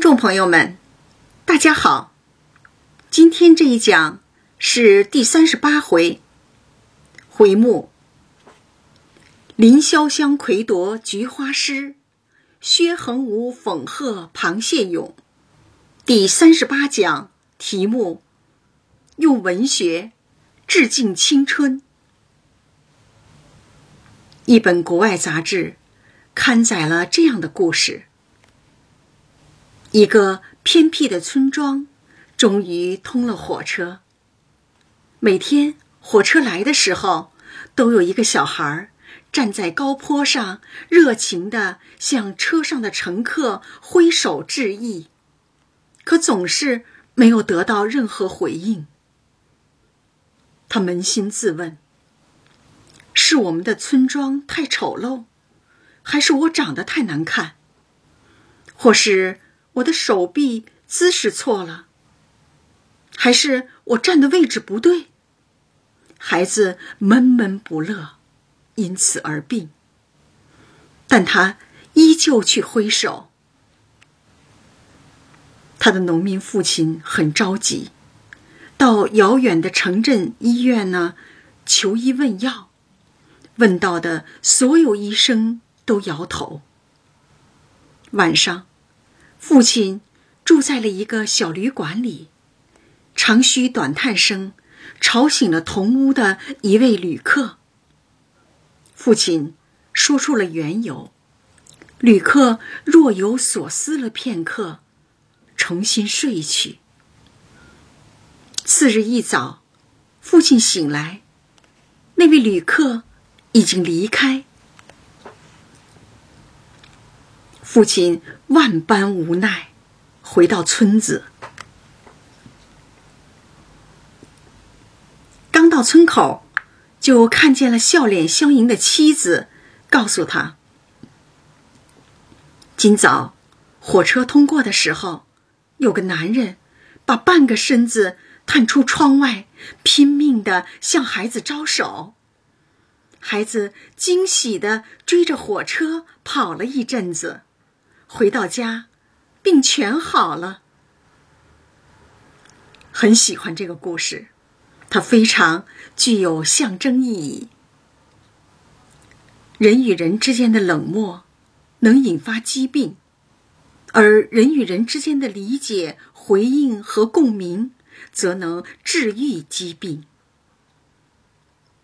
听众朋友们，大家好。今天这一讲是第三十八回，回目“林潇湘魁夺菊花诗，薛恒武讽贺螃蟹咏”。第三十八讲题目：用文学致敬青春。一本国外杂志刊载了这样的故事。一个偏僻的村庄，终于通了火车。每天火车来的时候，都有一个小孩站在高坡上，热情地向车上的乘客挥手致意，可总是没有得到任何回应。他扪心自问：是我们的村庄太丑陋，还是我长得太难看，或是？我的手臂姿势错了，还是我站的位置不对？孩子闷闷不乐，因此而病。但他依旧去挥手。他的农民父亲很着急，到遥远的城镇医院呢求医问药，问到的所有医生都摇头。晚上。父亲住在了一个小旅馆里，长吁短叹声吵醒了同屋的一位旅客。父亲说出了缘由，旅客若有所思了片刻，重新睡去。次日一早，父亲醒来，那位旅客已经离开。父亲万般无奈，回到村子。刚到村口，就看见了笑脸相迎的妻子，告诉他：今早火车通过的时候，有个男人把半个身子探出窗外，拼命的向孩子招手。孩子惊喜的追着火车跑了一阵子。回到家，病全好了。很喜欢这个故事，它非常具有象征意义。人与人之间的冷漠能引发疾病，而人与人之间的理解、回应和共鸣，则能治愈疾病。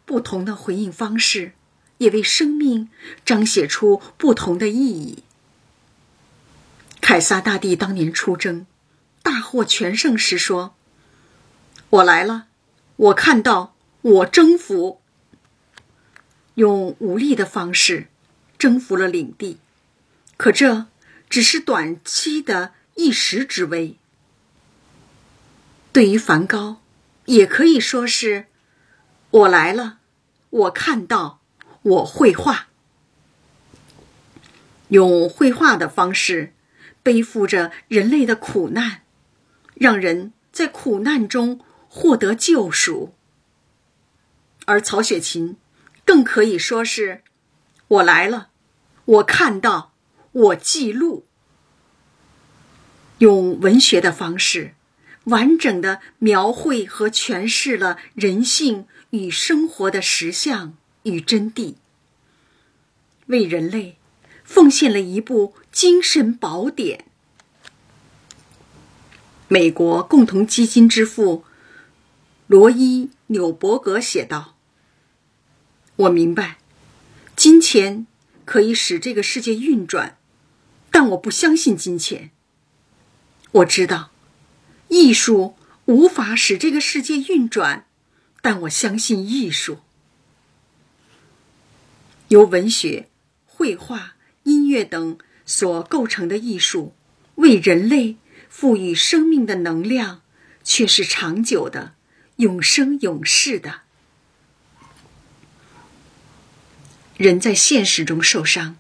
不同的回应方式，也为生命彰显出不同的意义。凯撒大帝当年出征，大获全胜时说：“我来了，我看到，我征服。用武力的方式征服了领地，可这只是短期的一时之威。对于梵高，也可以说是：我来了，我看到，我绘画。用绘画的方式。”背负着人类的苦难，让人在苦难中获得救赎。而曹雪芹更可以说是：“我来了，我看到，我记录。”用文学的方式，完整的描绘和诠释了人性与生活的实相与真谛，为人类。奉献了一部精神宝典。美国共同基金之父罗伊·纽伯格写道：“我明白，金钱可以使这个世界运转，但我不相信金钱。我知道，艺术无法使这个世界运转，但我相信艺术。由文学、绘画。”音乐等所构成的艺术，为人类赋予生命的能量，却是长久的、永生永世的。人在现实中受伤，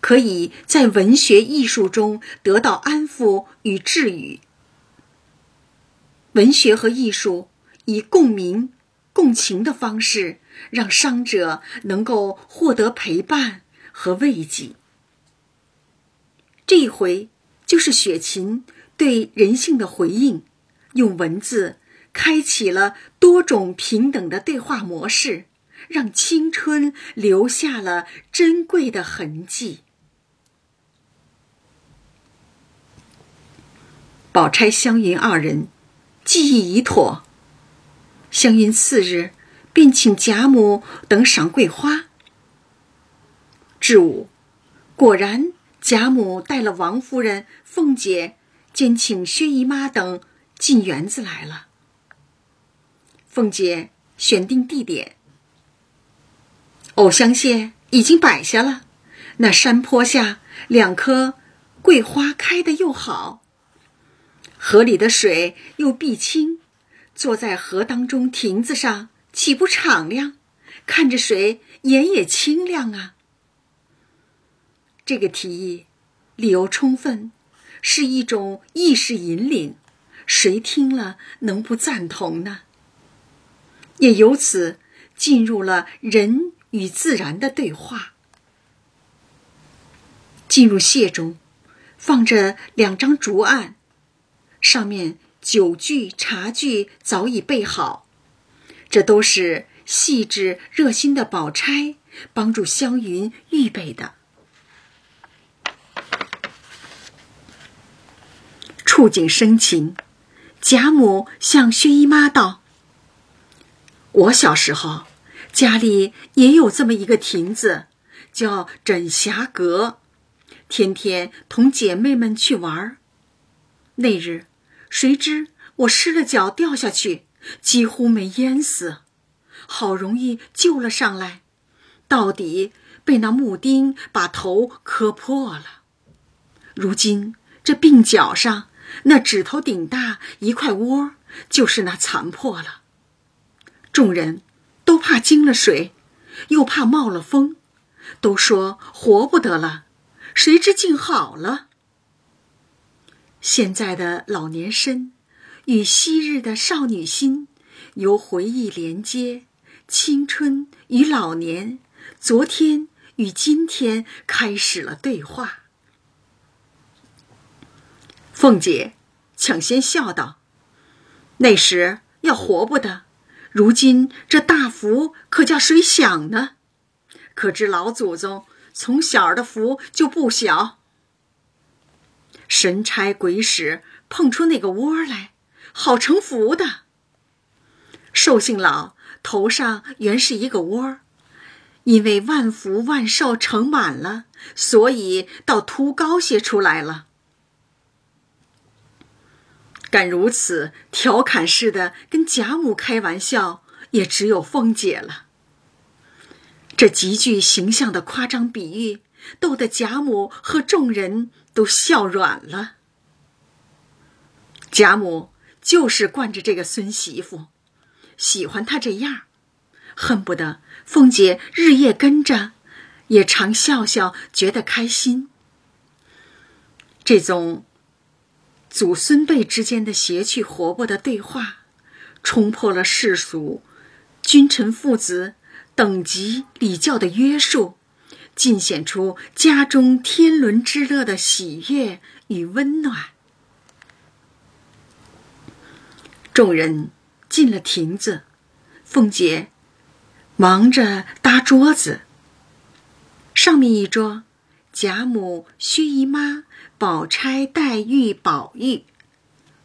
可以在文学艺术中得到安抚与治愈。文学和艺术以共鸣、共情的方式，让伤者能够获得陪伴和慰藉。这一回，就是雪琴对人性的回应，用文字开启了多种平等的对话模式，让青春留下了珍贵的痕迹。宝钗、湘云二人计议已妥，湘云次日便请贾母等赏桂花。至午，果然。贾母带了王夫人、凤姐，兼请薛姨妈等进园子来了。凤姐选定地点，藕香榭已经摆下了，那山坡下两棵桂花开得又好，河里的水又碧清，坐在河当中亭子上，岂不敞亮？看着水，眼也清亮啊。这个提议，理由充分，是一种意识引领，谁听了能不赞同呢？也由此进入了人与自然的对话。进入谢中，放着两张竹案，上面酒具、茶具早已备好，这都是细致热心的宝钗帮助湘云预备的。触景生情，贾母向薛姨妈道：“我小时候家里也有这么一个亭子，叫枕霞阁，天天同姐妹们去玩。那日，谁知我失了脚掉下去，几乎没淹死，好容易救了上来，到底被那木钉把头磕破了。如今这鬓角上……”那指头顶大一块窝，就是那残破了。众人都怕惊了水，又怕冒了风，都说活不得了。谁知竟好了。现在的老年身，与昔日的少女心，由回忆连接，青春与老年，昨天与今天开始了对话。凤姐抢先笑道：“那时要活不得，如今这大福可叫谁享呢？可知老祖宗从小的福就不小。神差鬼使碰出那个窝来，好成福的。寿星老头上原是一个窝，因为万福万寿盛满了，所以倒凸高些出来了。”敢如此调侃似的跟贾母开玩笑，也只有凤姐了。这极具形象的夸张比喻，逗得贾母和众人都笑软了。贾母就是惯着这个孙媳妇，喜欢她这样，恨不得凤姐日夜跟着，也常笑笑，觉得开心。这种。祖孙辈之间的谐趣活泼的对话，冲破了世俗君臣父子等级礼教的约束，尽显出家中天伦之乐的喜悦与温暖。众人进了亭子，凤姐忙着搭桌子。上面一桌，贾母、薛姨妈。宝钗、黛玉、宝玉，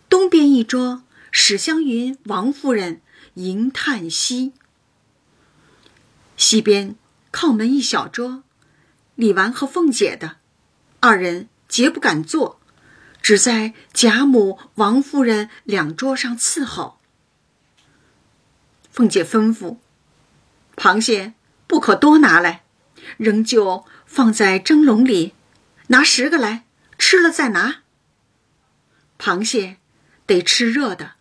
东边一桌，史湘云、王夫人、迎叹息；西边靠门一小桌，李纨和凤姐的，二人皆不敢坐，只在贾母、王夫人两桌上伺候。凤姐吩咐：“螃蟹不可多拿来，仍旧放在蒸笼里，拿十个来。”吃了再拿。螃蟹得吃热的，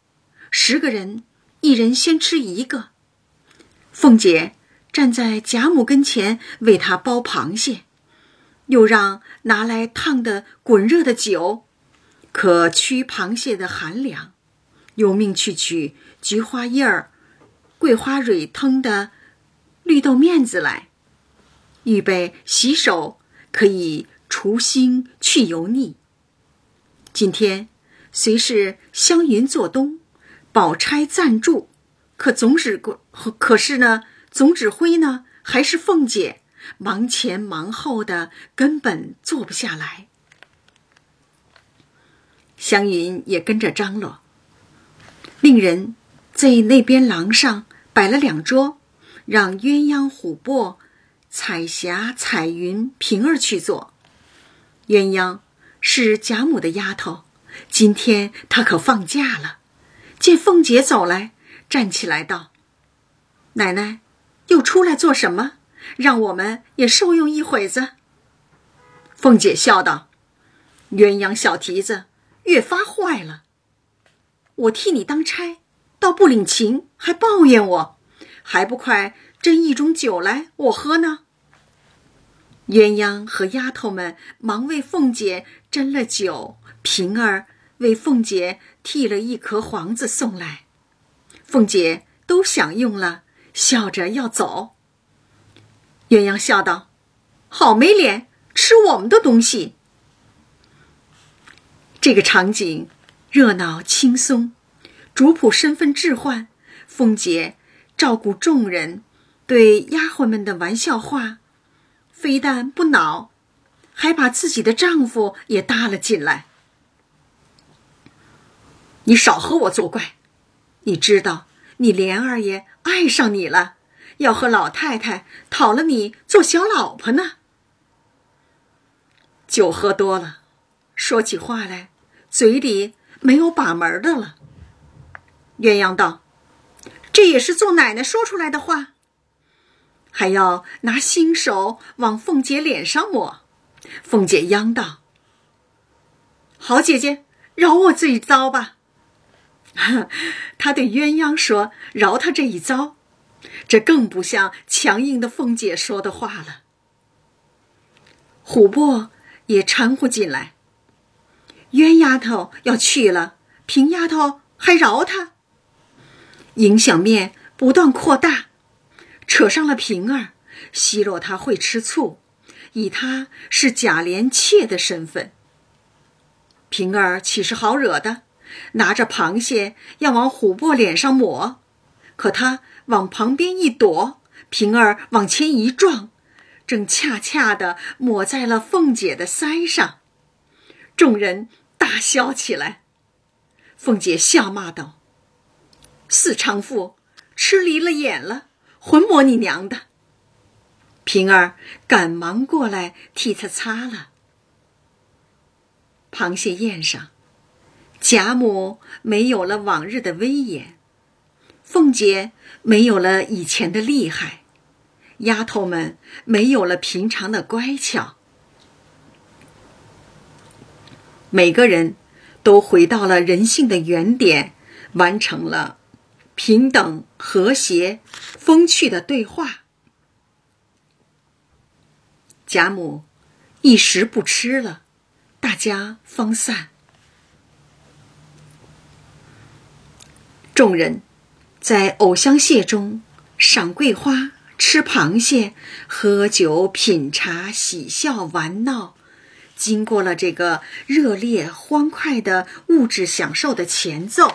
十个人一人先吃一个。凤姐站在贾母跟前为她剥螃蟹，又让拿来烫的滚热的酒，可驱螃蟹的寒凉。又命去取菊花叶儿、桂花蕊腾的绿豆面子来，预备洗手，可以。除腥去油腻，今天虽是湘云做东，宝钗暂住，可总指可是呢，总指挥呢还是凤姐，忙前忙后的，根本坐不下来。湘云也跟着张罗，令人在那边廊上摆了两桌，让鸳鸯、琥珀、彩霞、彩云、平儿去坐。鸳鸯。是贾母的丫头，今天她可放假了。见凤姐走来，站起来道：“奶奶，又出来做什么？让我们也受用一会子。”凤姐笑道：“鸳鸯小蹄子，越发坏了。我替你当差，倒不领情，还抱怨我，还不快斟一盅酒来，我喝呢。”鸳鸯和丫头们忙为凤姐斟了酒，平儿为凤姐剃了一颗黄子送来。凤姐都享用了，笑着要走。鸳鸯笑道：“好没脸，吃我们的东西。”这个场景热闹轻松，主仆身份置换，凤姐照顾众人，对丫鬟们的玩笑话。非但不恼，还把自己的丈夫也搭了进来。你少和我作怪，你知道你莲二爷爱上你了，要和老太太讨了你做小老婆呢。酒喝多了，说起话来，嘴里没有把门的了。鸳鸯道：“这也是做奶奶说出来的话。”还要拿新手往凤姐脸上抹，凤姐央道：“好姐姐，饶我这一遭吧。”她对鸳鸯说：“饶他这一遭。”这更不像强硬的凤姐说的话了。琥珀也掺和进来，冤丫头要去了，平丫头还饶她，影响面不断扩大。扯上了平儿，奚落她会吃醋，以她是贾琏妾的身份。平儿岂是好惹的？拿着螃蟹要往琥珀脸上抹，可他往旁边一躲，平儿往前一撞，正恰恰的抹在了凤姐的腮上。众人大笑起来。凤姐笑骂道：“四娼妇，吃离了眼了。”混摸你娘的！平儿赶忙过来替他擦了。螃蟹宴上，贾母没有了往日的威严，凤姐没有了以前的厉害，丫头们没有了平常的乖巧，每个人都回到了人性的原点，完成了。平等、和谐、风趣的对话。贾母一时不吃了，大家方散。众人在藕香榭中赏桂花、吃螃蟹、喝酒、品茶、喜笑、玩闹，经过了这个热烈欢快的物质享受的前奏。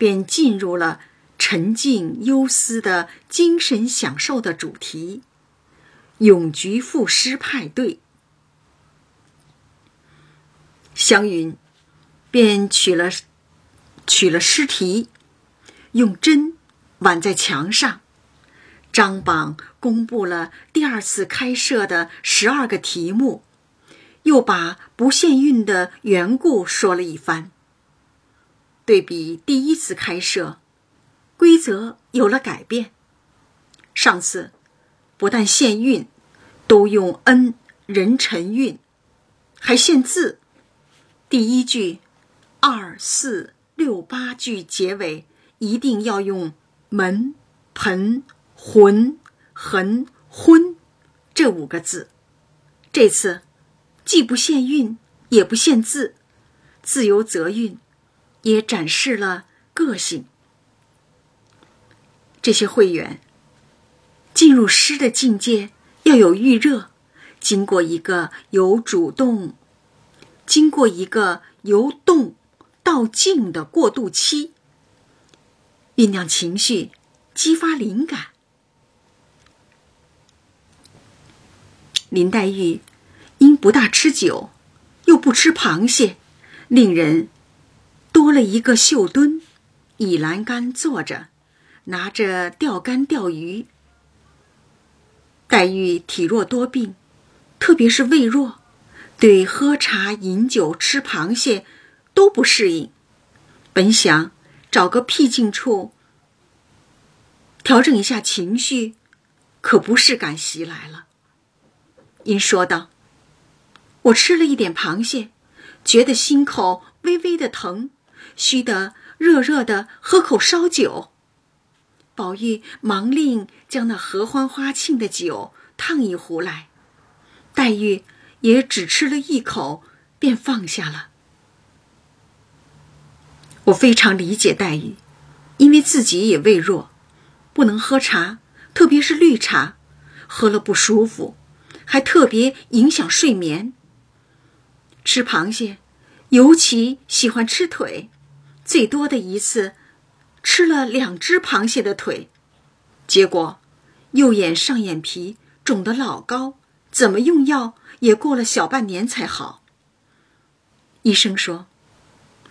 便进入了沉静忧思的精神享受的主题——咏菊赋诗派对。湘云便取了取了诗题，用针挽在墙上，张榜公布了第二次开设的十二个题目，又把不限韵的缘故说了一番。对比第一次开设，规则有了改变。上次不但限韵，都用恩人臣韵，还限字。第一句、二、四、六、八句结尾一定要用门、盆、魂、痕、昏这五个字。这次既不限韵，也不限字，自由择韵。也展示了个性。这些会员进入诗的境界要有预热，经过一个由主动经过一个由动到静的过渡期，酝酿情绪，激发灵感。林黛玉因不大吃酒，又不吃螃蟹，令人多了一个绣墩，倚栏杆坐着，拿着钓竿钓鱼。黛玉体弱多病，特别是胃弱，对喝茶、饮酒、吃螃蟹都不适应。本想找个僻静处调整一下情绪，可不是感袭来了。因说道：“我吃了一点螃蟹，觉得心口微微的疼，须得热热的喝口烧酒。”宝玉忙令将那合欢花庆的酒烫一壶来，黛玉也只吃了一口，便放下了。我非常理解黛玉，因为自己也胃弱，不能喝茶，特别是绿茶，喝了不舒服。还特别影响睡眠。吃螃蟹，尤其喜欢吃腿，最多的一次吃了两只螃蟹的腿，结果右眼上眼皮肿得老高，怎么用药也过了小半年才好。医生说：“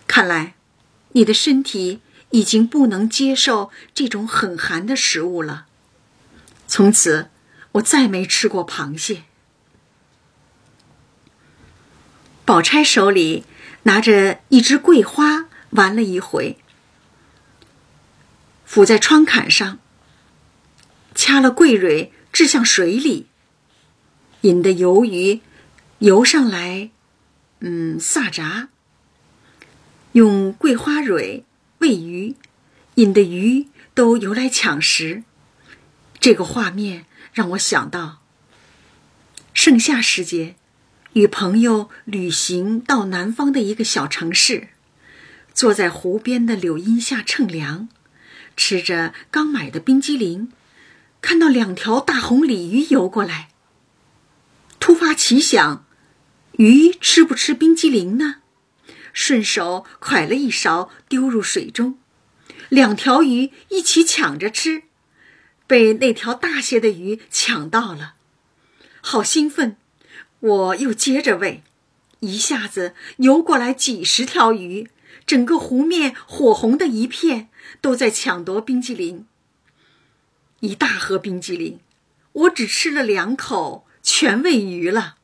看来你的身体已经不能接受这种很寒的食物了。”从此，我再没吃过螃蟹。宝钗手里拿着一只桂花，玩了一回，伏在窗槛上，掐了桂蕊，掷向水里，引得游鱼游上来，嗯，撒闸，用桂花蕊喂鱼，引得鱼都游来抢食。这个画面让我想到盛夏时节。与朋友旅行到南方的一个小城市，坐在湖边的柳荫下乘凉，吃着刚买的冰激凌，看到两条大红鲤鱼游过来。突发奇想，鱼吃不吃冰激凌呢？顺手蒯了一勺丢入水中，两条鱼一起抢着吃，被那条大些的鱼抢到了，好兴奋。我又接着喂，一下子游过来几十条鱼，整个湖面火红的一片，都在抢夺冰激凌。一大盒冰激凌，我只吃了两口，全喂鱼了。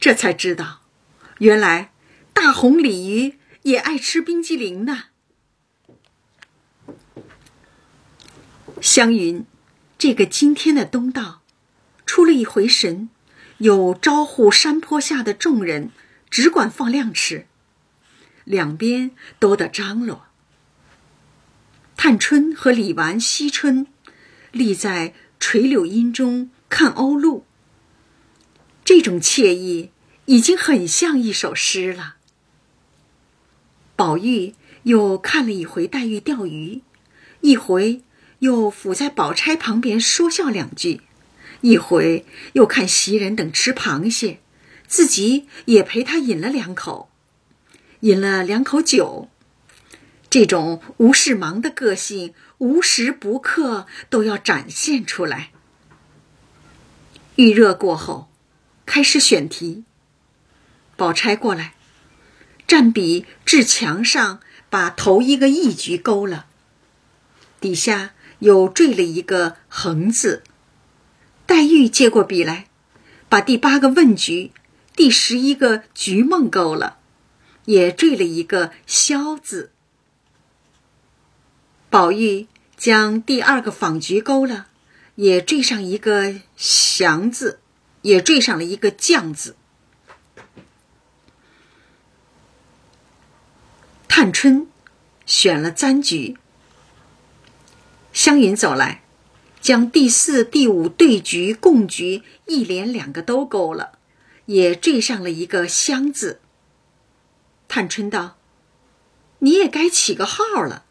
这才知道，原来大红鲤鱼也爱吃冰激凌呢。湘云，这个今天的东道，出了一回神。有招呼山坡下的众人，只管放量吃。两边都得张罗。探春和李纨、惜春立在垂柳荫中看鸥鹭，这种惬意已经很像一首诗了。宝玉又看了一回黛玉钓鱼，一回又伏在宝钗旁边说笑两句。一回又看袭人等吃螃蟹，自己也陪他饮了两口，饮了两口酒。这种无事忙的个性，无时不刻都要展现出来。预热过后，开始选题。宝钗过来，蘸笔至墙上，把头一个一局勾了，底下又缀了一个横字。黛玉接过笔来，把第八个问局、第十一个局梦勾了，也缀了一个“消”字。宝玉将第二个访局勾了，也缀上一个“祥”字，也缀上了一个“将”字。探春选了簪局，湘云走来。将第四、第五对局、共局一连两个都勾了，也缀上了一个“香”字。探春道：“你也该起个号了。”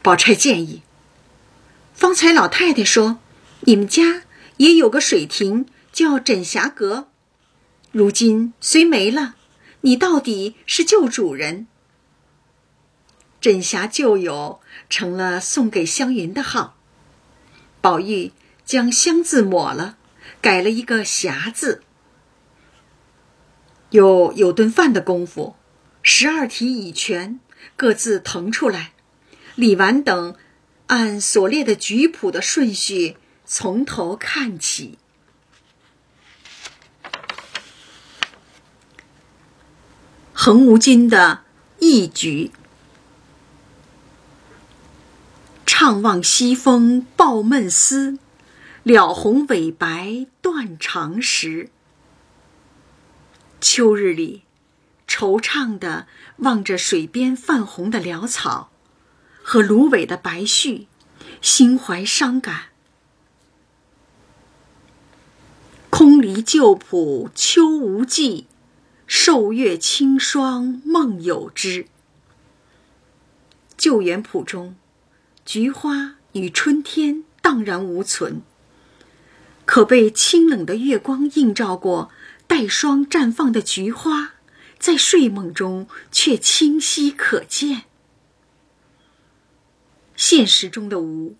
宝钗建议：“方才老太太说，你们家也有个水亭叫枕霞阁，如今虽没了，你到底是旧主人。枕霞旧友成了送给湘云的号，宝玉将“湘”字抹了，改了一个“霞”字。又有顿饭的功夫，十二题已全，各自腾出来。李纨等按所列的局谱的顺序从头看起。横无君的一局。怅望西风抱闷思，了红尾白断肠时。秋日里，惆怅地望着水边泛红的潦草和芦苇的白絮，心怀伤感。空离旧谱秋无际，受月清霜梦有之。旧园圃中。菊花与春天荡然无存，可被清冷的月光映照过，带霜绽放的菊花，在睡梦中却清晰可见。现实中的无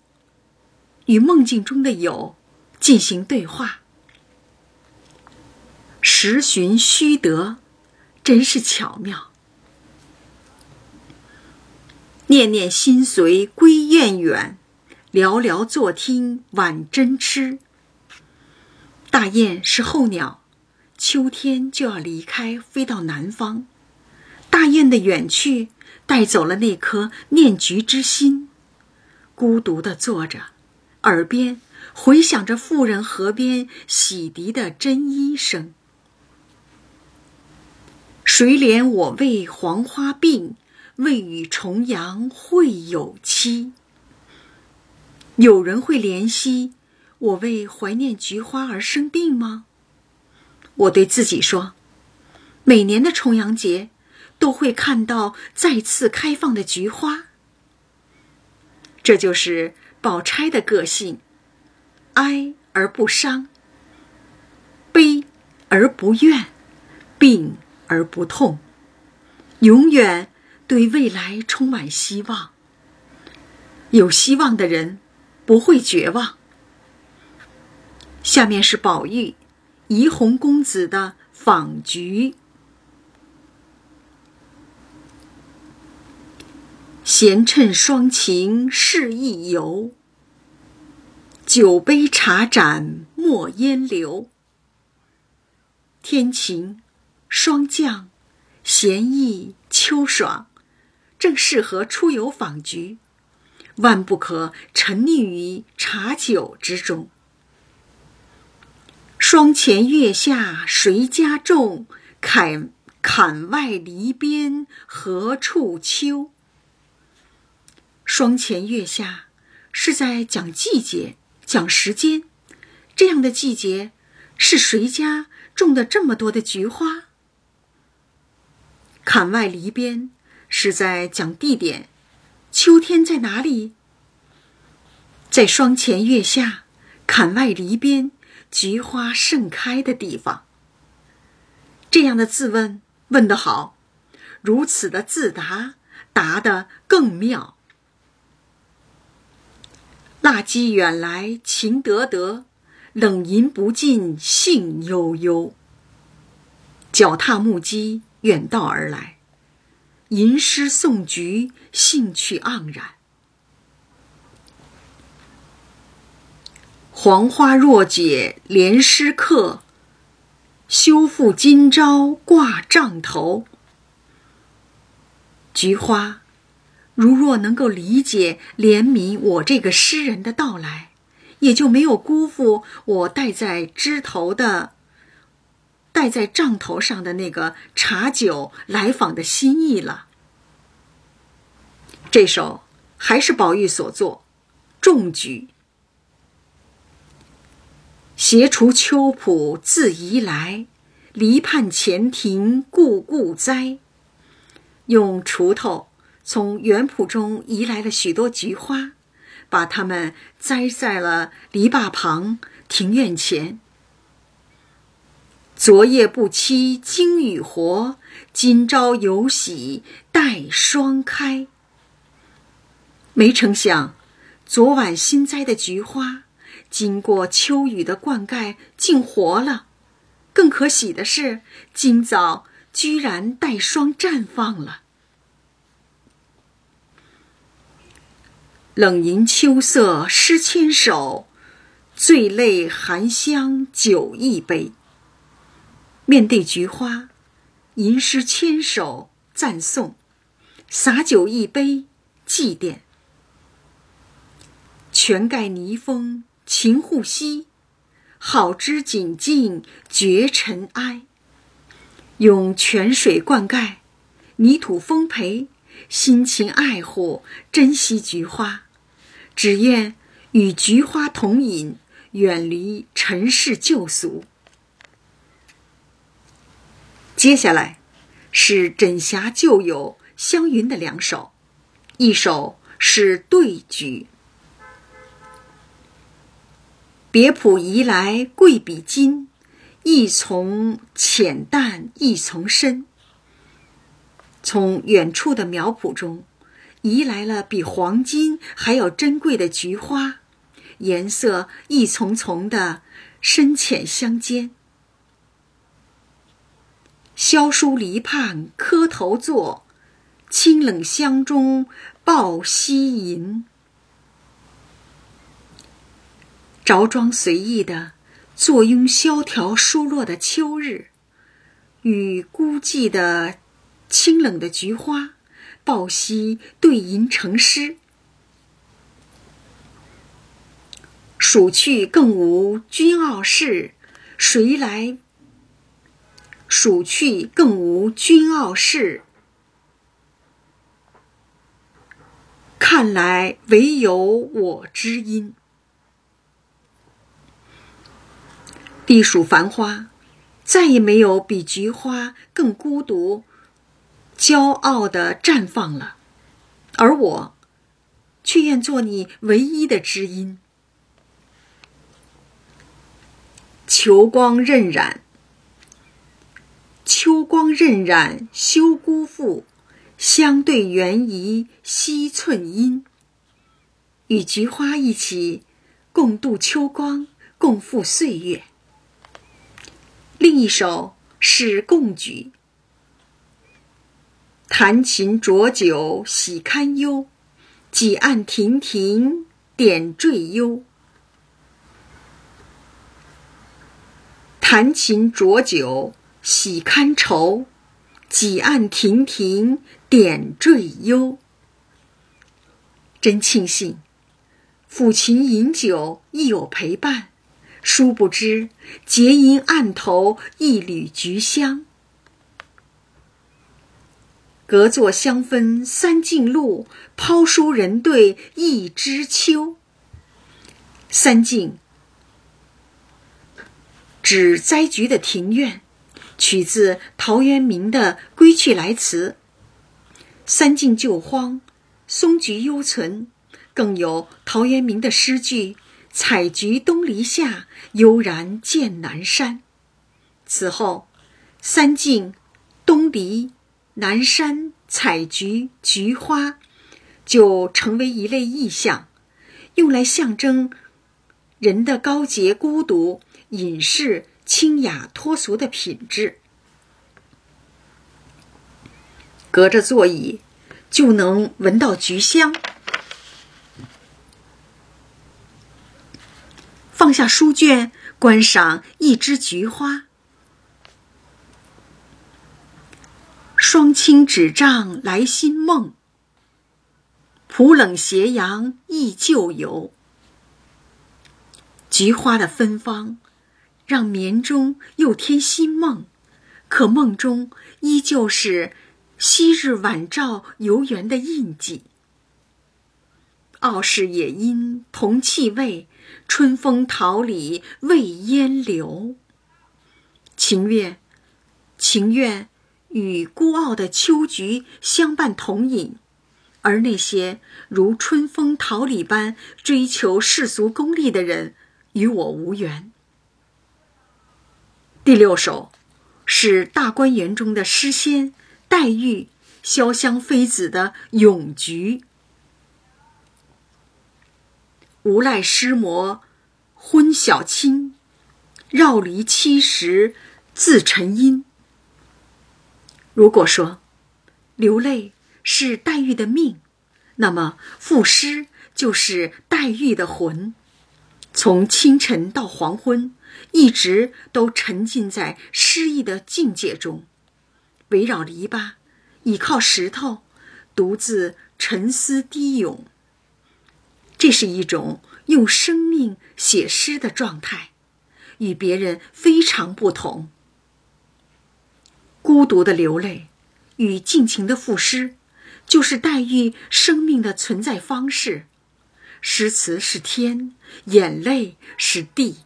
与梦境中的有进行对话，实寻虚得，真是巧妙。念念心随归雁远，寥寥坐听晚针痴。大雁是候鸟，秋天就要离开，飞到南方。大雁的远去，带走了那颗念菊之心，孤独地坐着，耳边回响着妇人河边洗涤的针衣声。谁怜我为黄花病？未与重阳会有期。有人会怜惜我为怀念菊花而生病吗？我对自己说，每年的重阳节都会看到再次开放的菊花。这就是宝钗的个性：哀而不伤，悲而不怨，病而不痛，永远。对未来充满希望。有希望的人不会绝望。下面是宝玉、怡红公子的访菊。闲趁双晴试一游，酒杯茶盏莫烟流。天晴，霜降，闲意秋爽。正适合出游访菊，万不可沉溺于茶酒之中。霜前月下谁家种？坎坎外篱边何处秋？霜前月下是在讲季节、讲时间。这样的季节，是谁家种的这么多的菊花？坎外篱边。是在讲地点，秋天在哪里？在霜前月下，坎外篱边，菊花盛开的地方。这样的自问问得好，如此的自答答得更妙。蜡鸡远来情得得，冷吟不尽兴悠悠。脚踏木屐远道而来。吟诗诵菊，兴趣盎然。黄花若解连诗客，休复今朝挂帐头。菊花，如若能够理解怜悯我这个诗人的到来，也就没有辜负我戴在枝头的。戴在帐头上的那个茶酒来访的心意了。这首还是宝玉所作，《中举》。斜除秋浦自移来，篱畔前庭故故栽。用锄头从园圃中移来了许多菊花，把它们栽在了篱笆旁、庭院前。昨夜不期今雨活，今朝有喜待霜开。没成想，昨晚新栽的菊花，经过秋雨的灌溉，竟活了。更可喜的是，今早居然带霜绽放了。冷吟秋色诗千首，醉泪含香酒一杯。面对菊花，吟诗千首赞颂，洒酒一杯祭奠。全盖泥封情互惜，好枝锦净绝尘埃。用泉水灌溉，泥土丰培，辛勤爱护，珍惜菊花。只愿与菊花同饮，远离尘世旧俗。接下来是枕霞旧友湘云的两首，一首是对菊。别浦移来贵比金，一丛浅淡一丛深。从远处的苗圃中。移来了比黄金还要珍贵的菊花，颜色一丛丛的深浅相间。萧疏篱畔磕头坐，清冷香中抱膝吟。着装随意的坐拥萧条疏落的秋日，与孤寂的清冷的菊花。抱膝对吟成诗，蜀去更无君傲世，谁来？蜀去更无君傲世，看来唯有我知音。避暑繁花，再也没有比菊花更孤独。骄傲的绽放了，而我，却愿做你唯一的知音。秋光荏苒，秋光荏苒，休辜负，相对缘移惜寸阴。与菊花一起，共度秋光，共赴岁月。另一首是共举。弹琴酌酒喜堪忧，几案亭亭点缀幽。弹琴酌酒喜堪愁，几案亭亭点缀幽。真庆幸，抚琴饮酒亦有陪伴，殊不知结因案头一缕菊香。隔座香分三径路，抛书人对一枝秋。三径指栽菊的庭院，取自陶渊明的《归去来辞》。三径旧荒，松菊犹存，更有陶渊明的诗句：“采菊东篱下，悠然见南山。”此后，三径、东篱。南山采菊，菊花就成为一类意象，用来象征人的高洁、孤独、隐士、清雅、脱俗的品质。隔着座椅就能闻到菊香，放下书卷，观赏一枝菊花。霜清纸帐来新梦，浦冷斜阳忆旧游。菊花的芬芳，让眠中又添新梦，可梦中依旧是昔日晚照游园的印记。傲世野阴同气味，春风桃李未烟留。情愿，情愿。与孤傲的秋菊相伴同饮，而那些如春风桃李般追求世俗功利的人，与我无缘。第六首是大观园中的诗仙黛玉潇湘妃子的咏菊。无赖诗魔昏晓清，绕篱七十自沉阴。如果说流泪是黛玉的命，那么赋诗就是黛玉的魂。从清晨到黄昏，一直都沉浸在诗意的境界中，围绕篱笆，倚靠石头，独自沉思低咏。这是一种用生命写诗的状态，与别人非常不同。孤独的流泪，与尽情的赋诗，就是黛玉生命的存在方式。诗词是天，眼泪是地。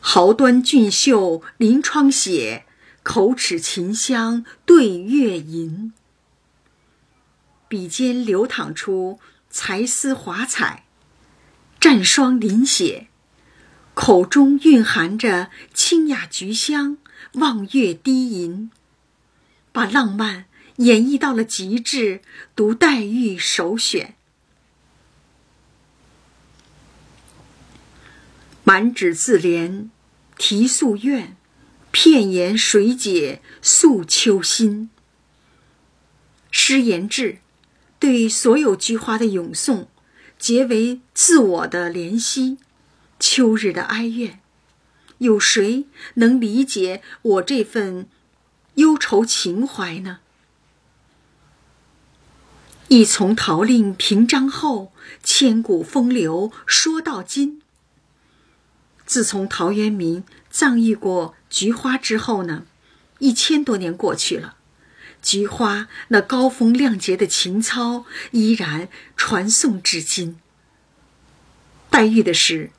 毫端俊秀临窗写，口齿琴香对月吟。笔尖流淌出才思华彩，蘸霜临血，口中蕴含着清雅菊香，望月低吟，把浪漫。演绎到了极致，读黛玉首选。满纸自怜题素怨，片言水解诉秋心。诗言志，对所有菊花的咏颂，皆为自我的怜惜，秋日的哀怨。有谁能理解我这份忧愁情怀呢？一从陶令平章后，千古风流说到今。自从陶渊明葬遇过菊花之后呢，一千多年过去了，菊花那高风亮节的情操依然传颂至今。黛玉的诗，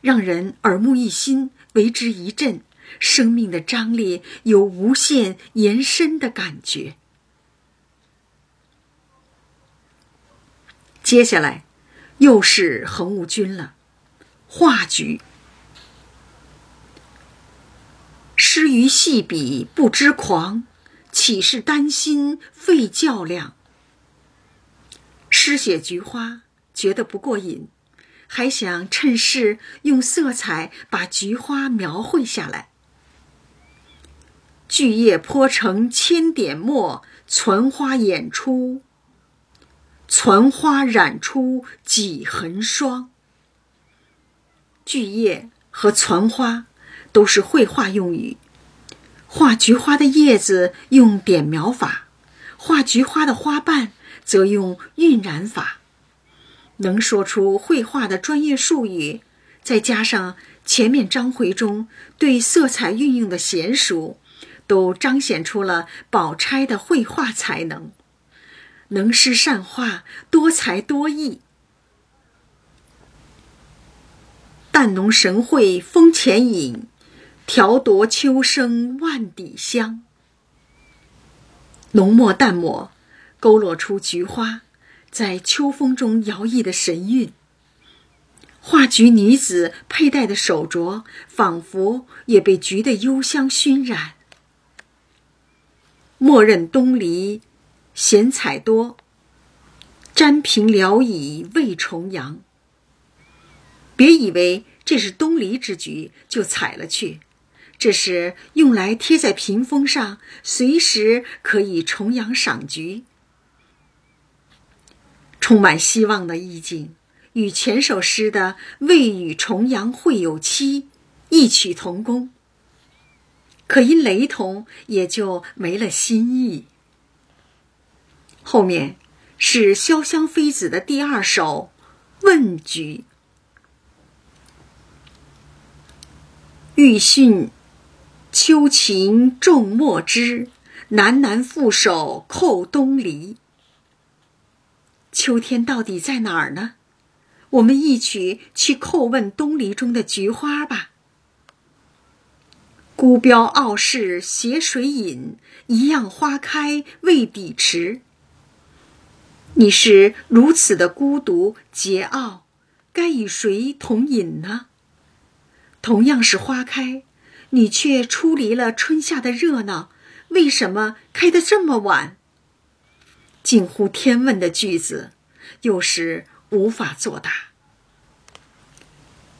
让人耳目一新，为之一振，生命的张力有无限延伸的感觉。接下来，又是横无君了。画菊，诗于细笔不知狂，岂是丹心费较量？诗写菊花觉得不过瘾，还想趁势用色彩把菊花描绘下来。巨叶泼成千点墨，攒花演出。攒花染出几痕霜。巨叶和攒花都是绘画用语，画菊花的叶子用点描法，画菊花的花瓣则用晕染法。能说出绘画的专业术语，再加上前面章回中对色彩运用的娴熟，都彰显出了宝钗的绘画才能。能诗善画，多才多艺。淡浓神会风前影，调夺秋声万底香。浓墨淡抹，勾勒出菊花在秋风中摇曳的神韵。画菊女子佩戴的手镯，仿佛也被菊的幽香熏染。莫认东篱。闲采多，沾平聊以慰重阳。别以为这是东篱之菊就采了去，这是用来贴在屏风上，随时可以重阳赏菊。充满希望的意境，与前首诗的“未与重阳会有期”异曲同工，可因雷同，也就没了新意。后面是潇湘妃子的第二首《问菊》。欲训秋情重墨汁，喃喃负手扣东篱。秋天到底在哪儿呢？我们一起去叩问东篱中的菊花吧。孤标傲世携水饮，一样花开未抵迟。你是如此的孤独桀骜，该与谁同饮呢？同样是花开，你却出离了春夏的热闹，为什么开得这么晚？近乎天问的句子，有时无法作答。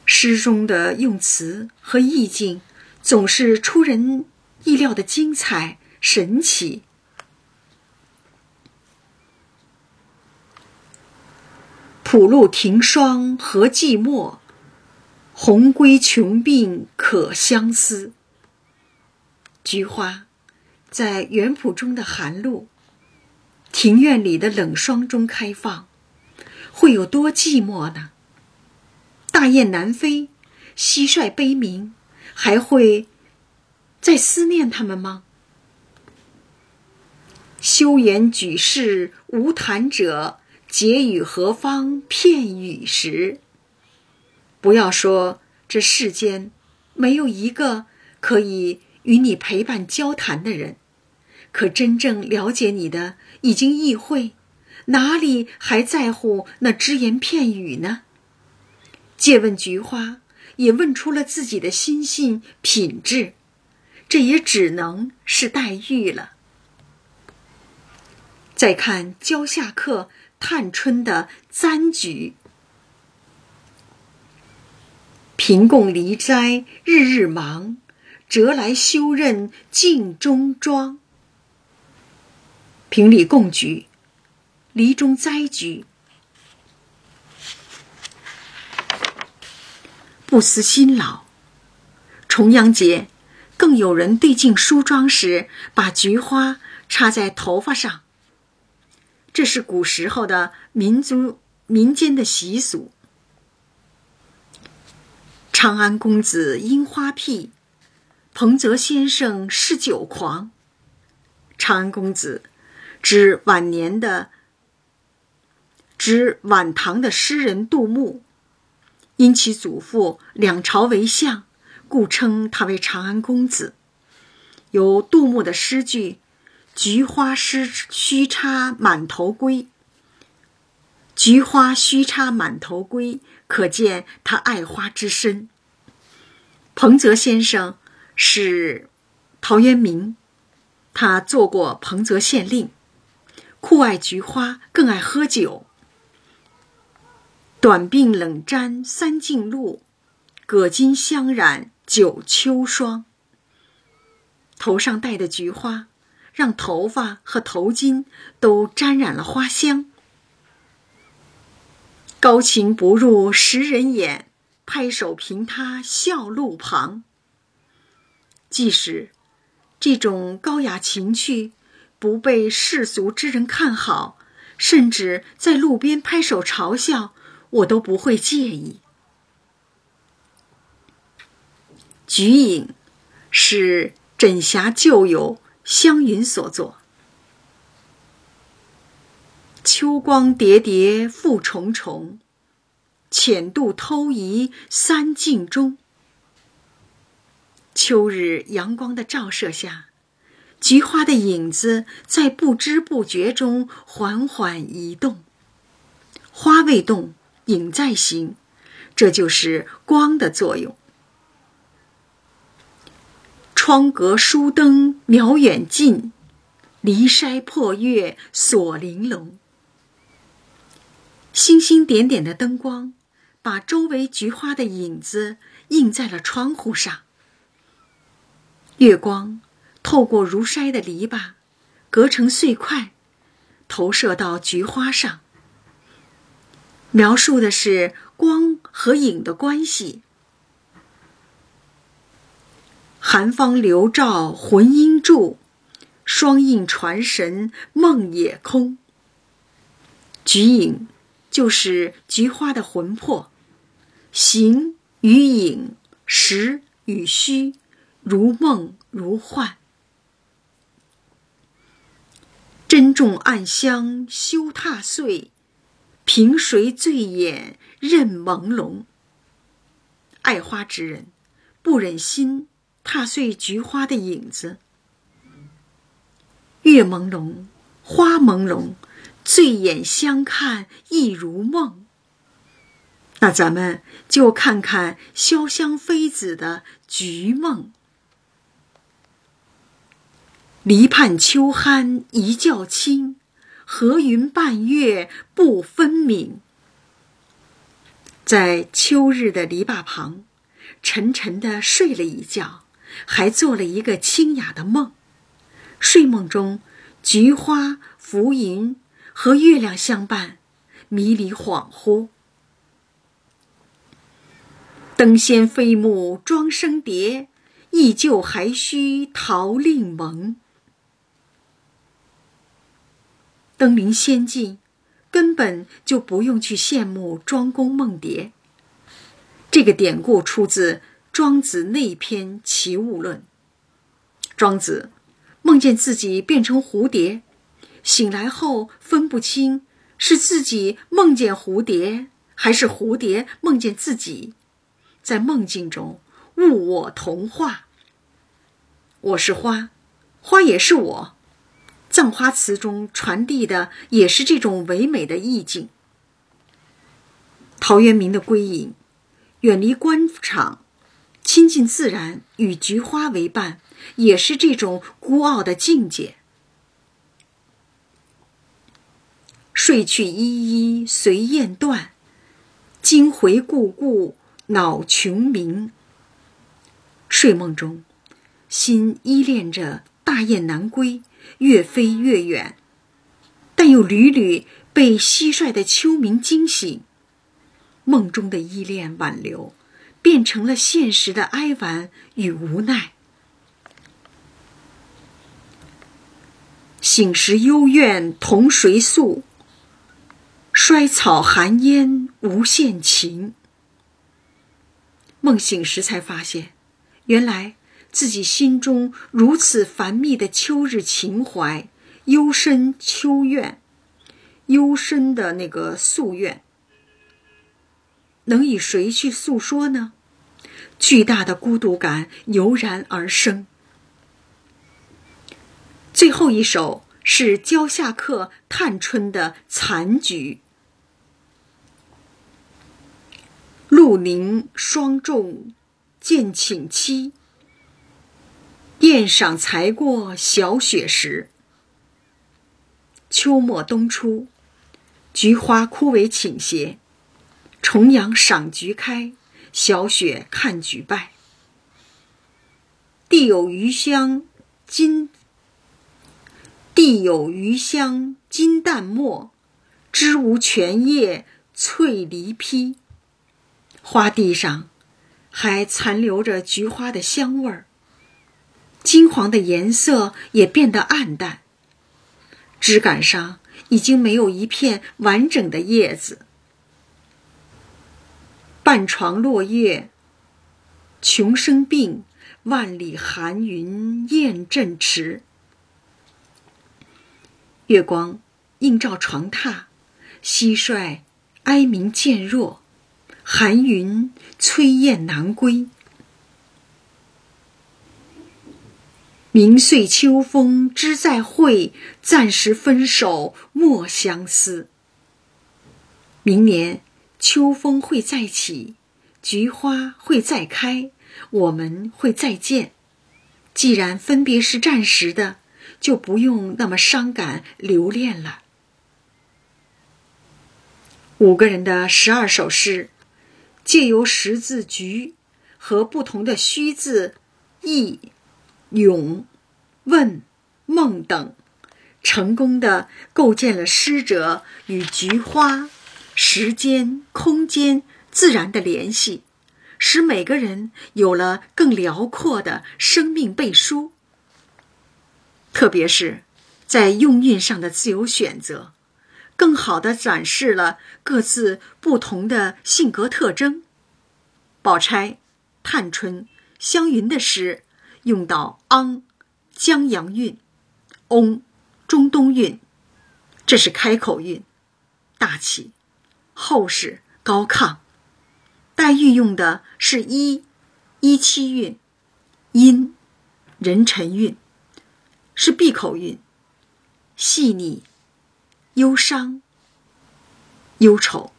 诗中的用词和意境，总是出人意料的精彩神奇。浦路停霜何寂寞，鸿归穷病可相思。菊花，在园圃中的寒露，庭院里的冷霜中开放，会有多寂寞呢？大雁南飞，蟋蟀悲鸣，还会再思念他们吗？休言举世无谈者。结语何方片语时？不要说这世间没有一个可以与你陪伴交谈的人，可真正了解你的已经意会，哪里还在乎那只言片语呢？借问菊花，也问出了自己的心性品质，这也只能是黛玉了。再看蕉下客。探春的簪菊，贫共离斋日日忙，折来休任镜中妆。平里共菊，篱中栽菊，不思辛劳。重阳节，更有人对镜梳妆时，把菊花插在头发上。这是古时候的民族民间的习俗。长安公子樱花癖，彭泽先生嗜酒狂。长安公子，指晚年的，指晚唐的诗人杜牧，因其祖父两朝为相，故称他为长安公子。有杜牧的诗句。菊花诗须插满头归，菊花须插满头归，可见他爱花之深。彭泽先生是陶渊明，他做过彭泽县令，酷爱菊花，更爱喝酒。短鬓冷沾三径露，葛巾香染九秋霜。头上戴的菊花。让头发和头巾都沾染了花香。高情不入识人眼，拍手凭他笑路旁。即使这种高雅情趣不被世俗之人看好，甚至在路边拍手嘲笑，我都不会介意。菊影是枕霞旧友。湘云所作。秋光叠叠复重重，浅度偷移三径中。秋日阳光的照射下，菊花的影子在不知不觉中缓缓移动。花未动，影在行，这就是光的作用。窗阁疏灯渺远近，篱筛破月锁玲珑。星星点点的灯光，把周围菊花的影子映在了窗户上。月光透过如筛的篱笆，隔成碎块，投射到菊花上。描述的是光和影的关系。寒芳流照魂应住，双印传神梦也空。菊影就是菊花的魂魄，形与影，实与虚，如梦如幻。珍重暗香休踏碎，凭谁醉眼任朦胧？爱花之人不忍心。踏碎菊花的影子，月朦胧，花朦胧，醉眼相看亦如梦。那咱们就看看潇湘妃子的菊梦。篱畔秋酣一觉清，和云半月不分明。在秋日的篱笆旁，沉沉的睡了一觉，还做了一个清雅的梦。睡梦中，菊花、浮云和月亮相伴，迷离恍惚。灯仙飞木妆生蝶，依旧还需桃令盟。登临仙境，根本就不用去羡慕庄公梦蝶。这个典故出自《庄子内篇·齐物论》。庄子梦见自己变成蝴蝶，醒来后分不清是自己梦见蝴蝶，还是蝴蝶梦见自己。在梦境中，物我同化。我是花，花也是我。葬花词中传递的也是这种唯美的意境。陶渊明的归隐，远离官场，亲近自然，与菊花为伴，也是这种孤傲的境界。睡去依依随雁断，惊回故故。恼穷鸣。睡梦中，心依恋着大雁南归，越飞越远，但又屡屡被蟋蟀的秋鸣惊醒。梦中的依恋挽留，变成了现实的哀婉与无奈。醒时幽怨同谁诉？衰草寒烟无限情。梦醒时才发现，原来自己心中如此繁密的秋日情怀、幽深秋怨、幽深的那个夙愿，能与谁去诉说呢？巨大的孤独感油然而生。最后一首是焦下客探春的《残菊》。露凝霜重见寝期，宴赏才过小雪时。秋末冬初，菊花枯萎倾斜，重阳赏菊开，小雪看菊败。地有余香金，地有余香金淡墨，枝无全叶翠梨披。花地上还残留着菊花的香味儿，金黄的颜色也变得暗淡，枝杆上已经没有一片完整的叶子。半床落叶，穷生病，万里寒云雁阵迟。月光映照床榻，蟋蟀哀鸣渐弱。寒云催雁南归，明岁秋风知再会，暂时分手莫相思。明年秋风会再起，菊花会再开，我们会再见。既然分别是暂时的，就不用那么伤感留恋了。五个人的十二首诗。借由十字菊和不同的虚字“意”“咏”“问”“梦”等，成功的构建了诗者与菊花、时间、空间、自然的联系，使每个人有了更辽阔的生命背书。特别是，在用韵上的自由选择。更好的展示了各自不同的性格特征。宝钗、探春、湘云的诗用到昂、江阳韵，翁、中东韵，这是开口韵，大气、厚实、高亢。黛玉用的是一、一七韵，阴、人臣韵，是闭口韵，细腻。忧伤、忧愁。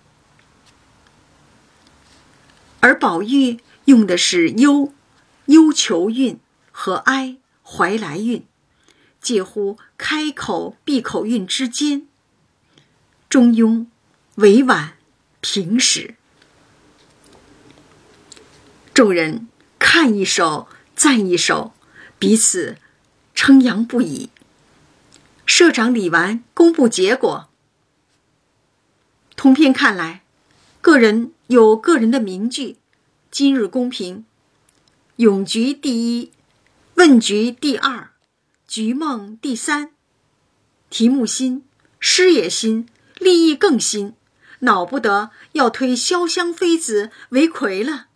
而宝玉用的是忧”“忧求韵和哀、怀来韵，介乎开口闭口韵之间，中庸、委婉、平实。众人看一首，赞一首，彼此称扬不已。社长李纨公布结果，通篇看来，个人有个人的名句。今日公平，咏菊第一，问菊第二，菊梦第三。题目新，诗也新，立意更新，恼不得要推潇湘妃子为魁了。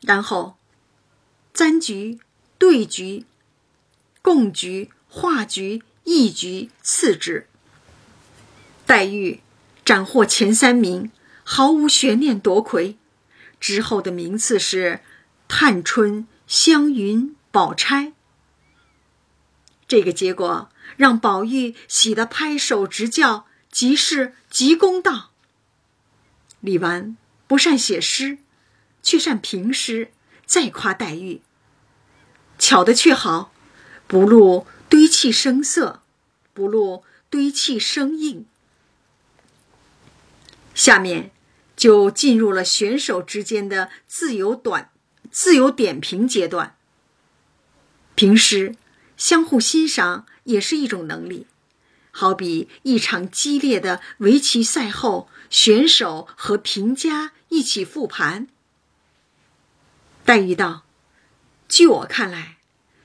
然后，簪局、对局、贡局、画局、一局次之。黛玉斩获前三名，毫无悬念夺魁。之后的名次是探春、湘云、宝钗。这个结果让宝玉喜得拍手直叫，即是极公道。李纨不善写诗。却善评诗，再夸黛玉。巧的却好，不露堆砌声色，不露堆砌生硬。下面就进入了选手之间的自由短、自由点评阶段。评诗，相互欣赏也是一种能力，好比一场激烈的围棋赛后，选手和评家一起复盘。黛玉道：“据我看来，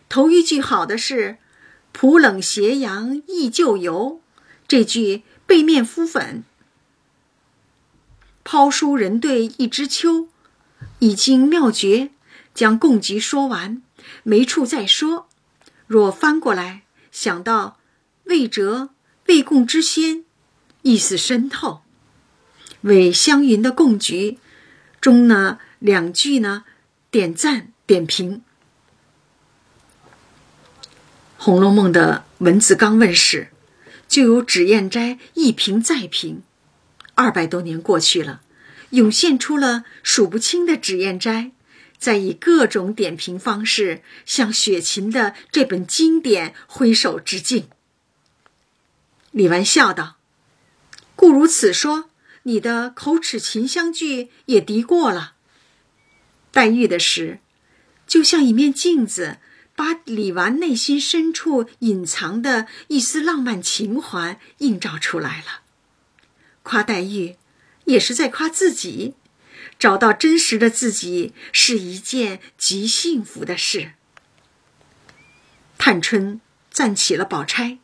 头一句好的是‘浦冷斜阳忆旧游’，这句背面敷粉。抛书人对一枝秋，已经妙绝，将共局说完，没处再说。若翻过来，想到魏哲魏共之先，意思深透。为湘云的共局中呢两句呢。”点赞点评，《红楼梦》的文字刚问世，就有脂砚斋一评再评。二百多年过去了，涌现出了数不清的脂砚斋，在以各种点评方式向雪芹的这本经典挥手致敬。李纨笑道：“故如此说，你的口齿琴香句也敌过了。”黛玉的诗，就像一面镜子，把李纨内心深处隐藏的一丝浪漫情怀映照出来了。夸黛玉，也是在夸自己，找到真实的自己是一件极幸福的事。探春赞起了宝钗，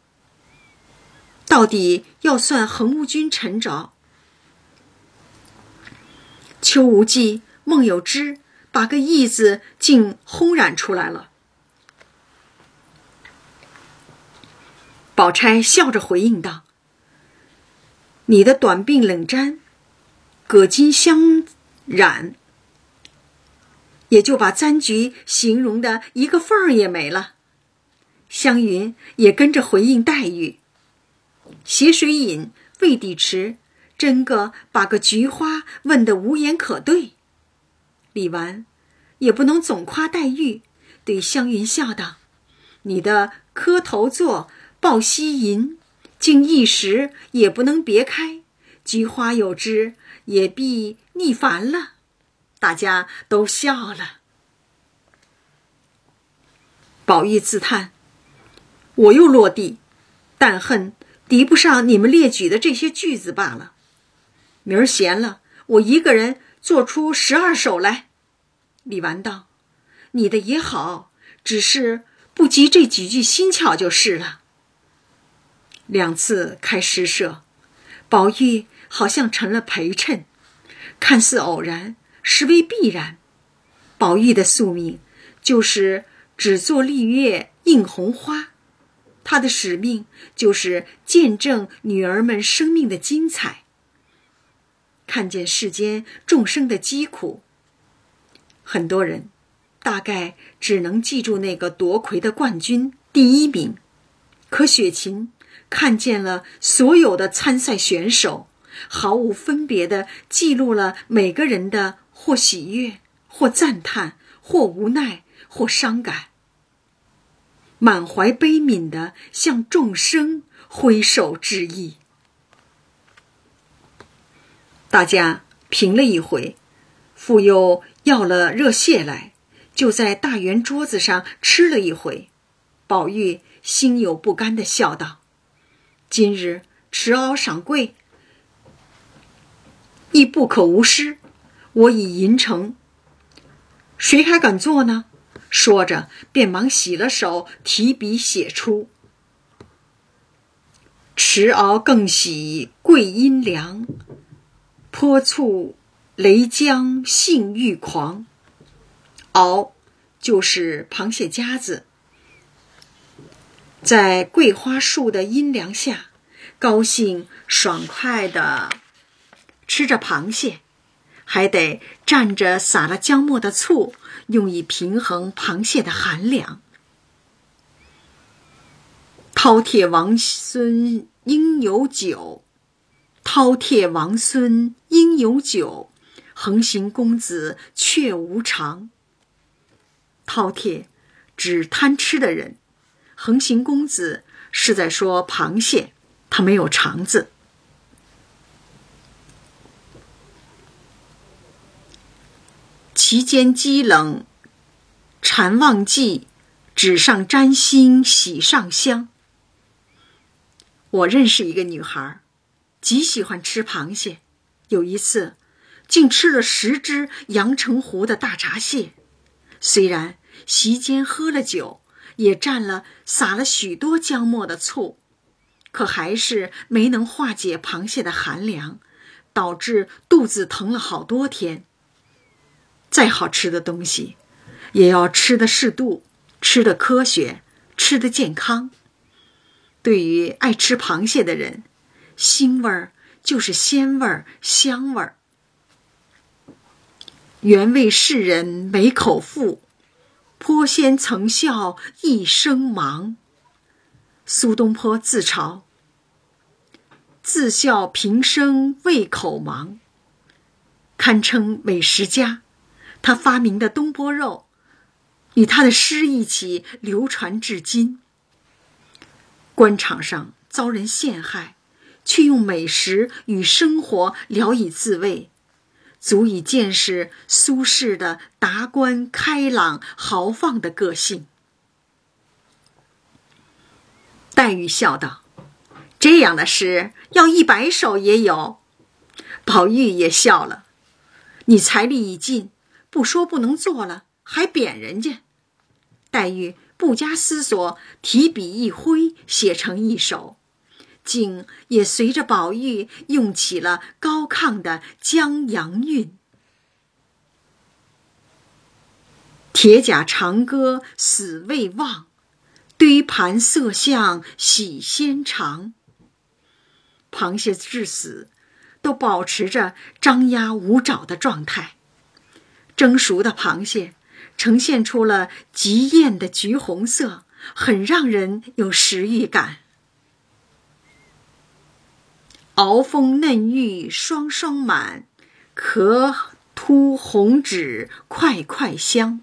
到底要算横无君沉着。秋无忌、孟有之。把个“义”字竟轰然出来了。宝钗笑着回应道：“你的短鬓冷沾，葛巾香染，也就把簪菊形容的一个缝儿也没了。”湘云也跟着回应黛玉：“斜水饮，未抵迟，真个把个菊花问得无言可对。”李纨也不能总夸黛玉，对湘云笑道：“你的磕头作、抱膝吟，竟一时也不能别开。菊花有枝，也必腻烦了。”大家都笑了。宝玉自叹：“我又落地，但恨敌不上你们列举的这些句子罢了。明儿闲了，我一个人。”做出十二首来，李纨道：“你的也好，只是不及这几句新巧就是了。”两次开诗社，宝玉好像成了陪衬，看似偶然，实为必然。宝玉的宿命就是只做丽月映红花，他的使命就是见证女儿们生命的精彩。看见世间众生的疾苦，很多人大概只能记住那个夺魁的冠军第一名，可雪琴看见了所有的参赛选手，毫无分别的记录了每个人的或喜悦，或赞叹，或无奈，或伤感，满怀悲悯的向众生挥手致意。大家评了一回，复又要了热蟹来，就在大圆桌子上吃了一回。宝玉心有不甘的笑道：“今日持敖赏贵，亦不可无失。我已吟成，谁还敢做呢？”说着，便忙洗了手，提笔写出：“持敖更喜桂阴凉，泼醋雷浆性欲狂。”敖就是螃蟹夹子。在桂花树的阴凉下，高兴爽快的吃着螃蟹，还得蘸着撒了姜末的醋，用以平衡螃蟹的寒凉。饕餮王孙应有酒，饕餮王孙应有酒，横行公子却无常。饕餮指贪吃的人。横行公子是在说螃蟹，它没有肠子。其间积冷，禅忘记，纸上沾星喜上香。我认识一个女孩，极喜欢吃螃蟹，有一次竟吃了十只阳澄湖的大闸蟹。虽然席间喝了酒。也蘸了撒了许多姜末的醋，可还是没能化解螃蟹的寒凉，导致肚子疼了好多天。再好吃的东西，也要吃的适度，吃的科学，吃的健康。对于爱吃螃蟹的人，腥味儿就是鲜味儿、香味儿。原为世人没口腹。颇先曾笑一生忙。苏东坡自嘲：“自笑平生胃口忙。”堪称美食家。他发明的东坡肉，与他的诗一起流传至今。官场上遭人陷害，却用美食与生活聊以自慰。足以见识苏轼的达观开朗豪放的个性。黛玉笑道：“这样的诗要一百首也有。”宝玉也笑了：“你财力已尽，不说不能做了，还贬人家。”黛玉不加思索，提笔一挥，写成一首。竟也随着宝玉用起了高亢的江洋韵。铁甲长歌死未忘，堆盘色相喜先尝。螃蟹至死都保持着张牙舞爪的状态，蒸熟的螃蟹呈现出了极艳的橘红色，很让人有食欲感。鳌峰嫩玉双双满，壳凸红脂块块香。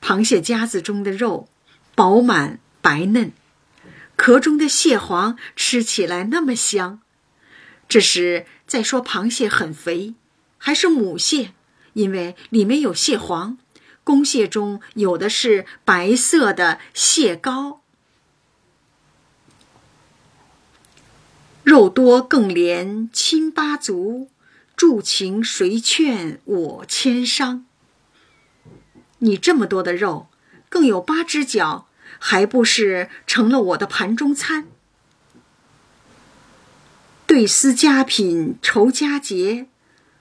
螃蟹夹子中的肉饱满白嫩，壳中的蟹黄吃起来那么香。这是在说螃蟹很肥，还是母蟹？因为里面有蟹黄，公蟹中有的是白色的蟹膏。肉多更怜亲八足，助情谁劝我千伤？你这么多的肉，更有八只脚，还不是成了我的盘中餐？对思佳品酬佳节，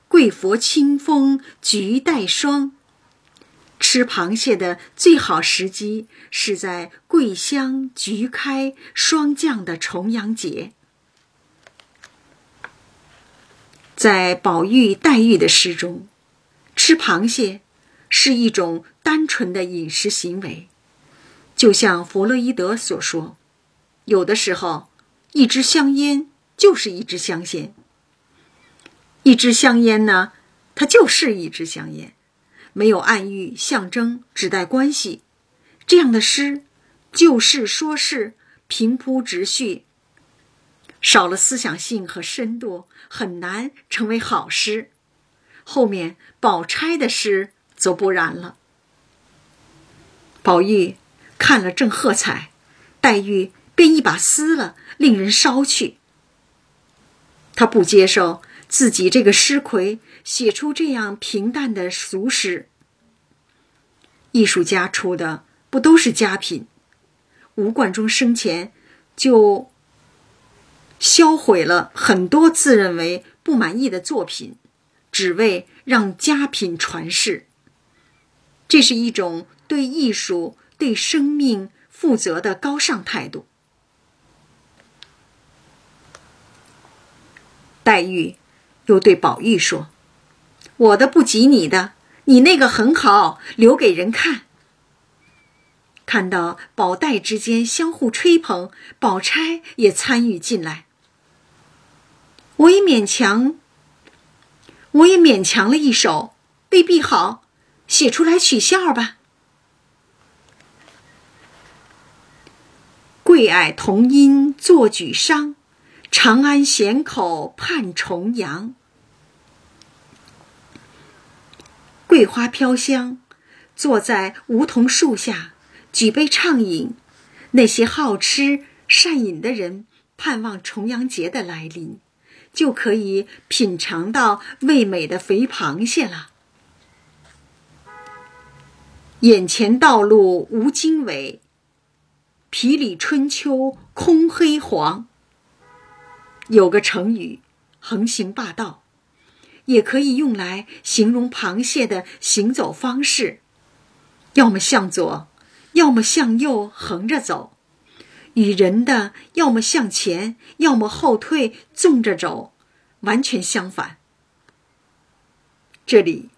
贵佛清风菊带霜。吃螃蟹的最好时机是在桂香菊开霜降的重阳节。在宝玉、黛玉的诗中，吃螃蟹是一种单纯的饮食行为，就像弗洛伊德所说：“有的时候，一支香烟就是一支香烟。”一支香烟呢，它就是一支香烟，没有暗喻、象征、指代关系。这样的诗，就事说事，平铺直叙，少了思想性和深度，很难成为好诗。后面宝钗的诗则不然了。宝玉看了正喝彩，黛玉便一把撕了，令人烧去。他不接受自己这个诗魁写出这样平淡的俗诗。艺术家出的不都是佳品？吴冠中生前就销毁了很多自认为不满意的作品，只为让佳品传世。这是一种对艺术、对生命负责的高尚态度。黛玉又对宝玉说：“我的不及你的，你那个很好，留给人看。”看到宝黛之间相互吹捧，宝钗也参与进来。我也勉强，我也勉强了一首，未必好，写出来取笑吧。桂霭同音作举觞。长安咸口盼重阳，桂花飘香。坐在梧桐树下，举杯畅饮。那些好吃善饮的人，盼望重阳节的来临，就可以品尝到味美的肥螃蟹了。眼前道路无经纬，皮里春秋空黑黄。有个成语“横行霸道”，也可以用来形容螃蟹的行走方式，要么向左，要么向右横着走；与人的要么向前，要么后退纵着走，完全相反。这里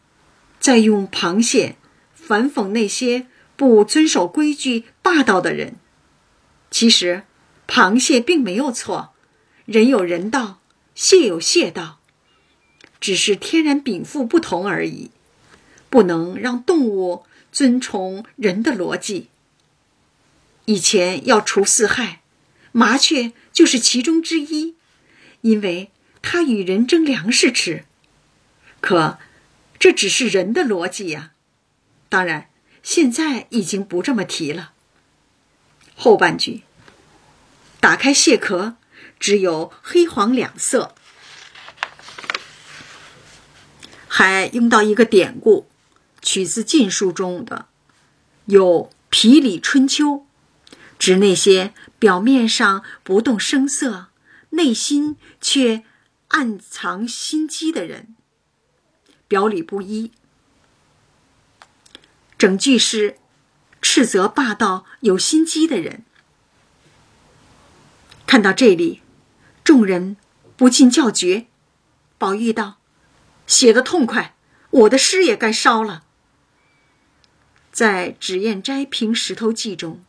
在用螃蟹反讽那些不遵守规矩、霸道的人。其实，螃蟹并没有错。人有人道，蟹有蟹道，只是天然禀赋不同而已，不能让动物遵从人的逻辑。以前要除四害，麻雀就是其中之一，因为它与人争粮食吃。可这只是人的逻辑呀，当然现在已经不这么提了。后半句，打开蟹壳。只有黑黄两色，还用到一个典故，取自《晋书》中的，有“皮里春秋”，指那些表面上不动声色，内心却暗藏心机的人，表里不一。整句诗斥责霸道有心机的人。看到这里。众人不禁叫绝。宝玉道：“写的痛快，我的诗也该烧了。”在《脂砚斋评石头记》中，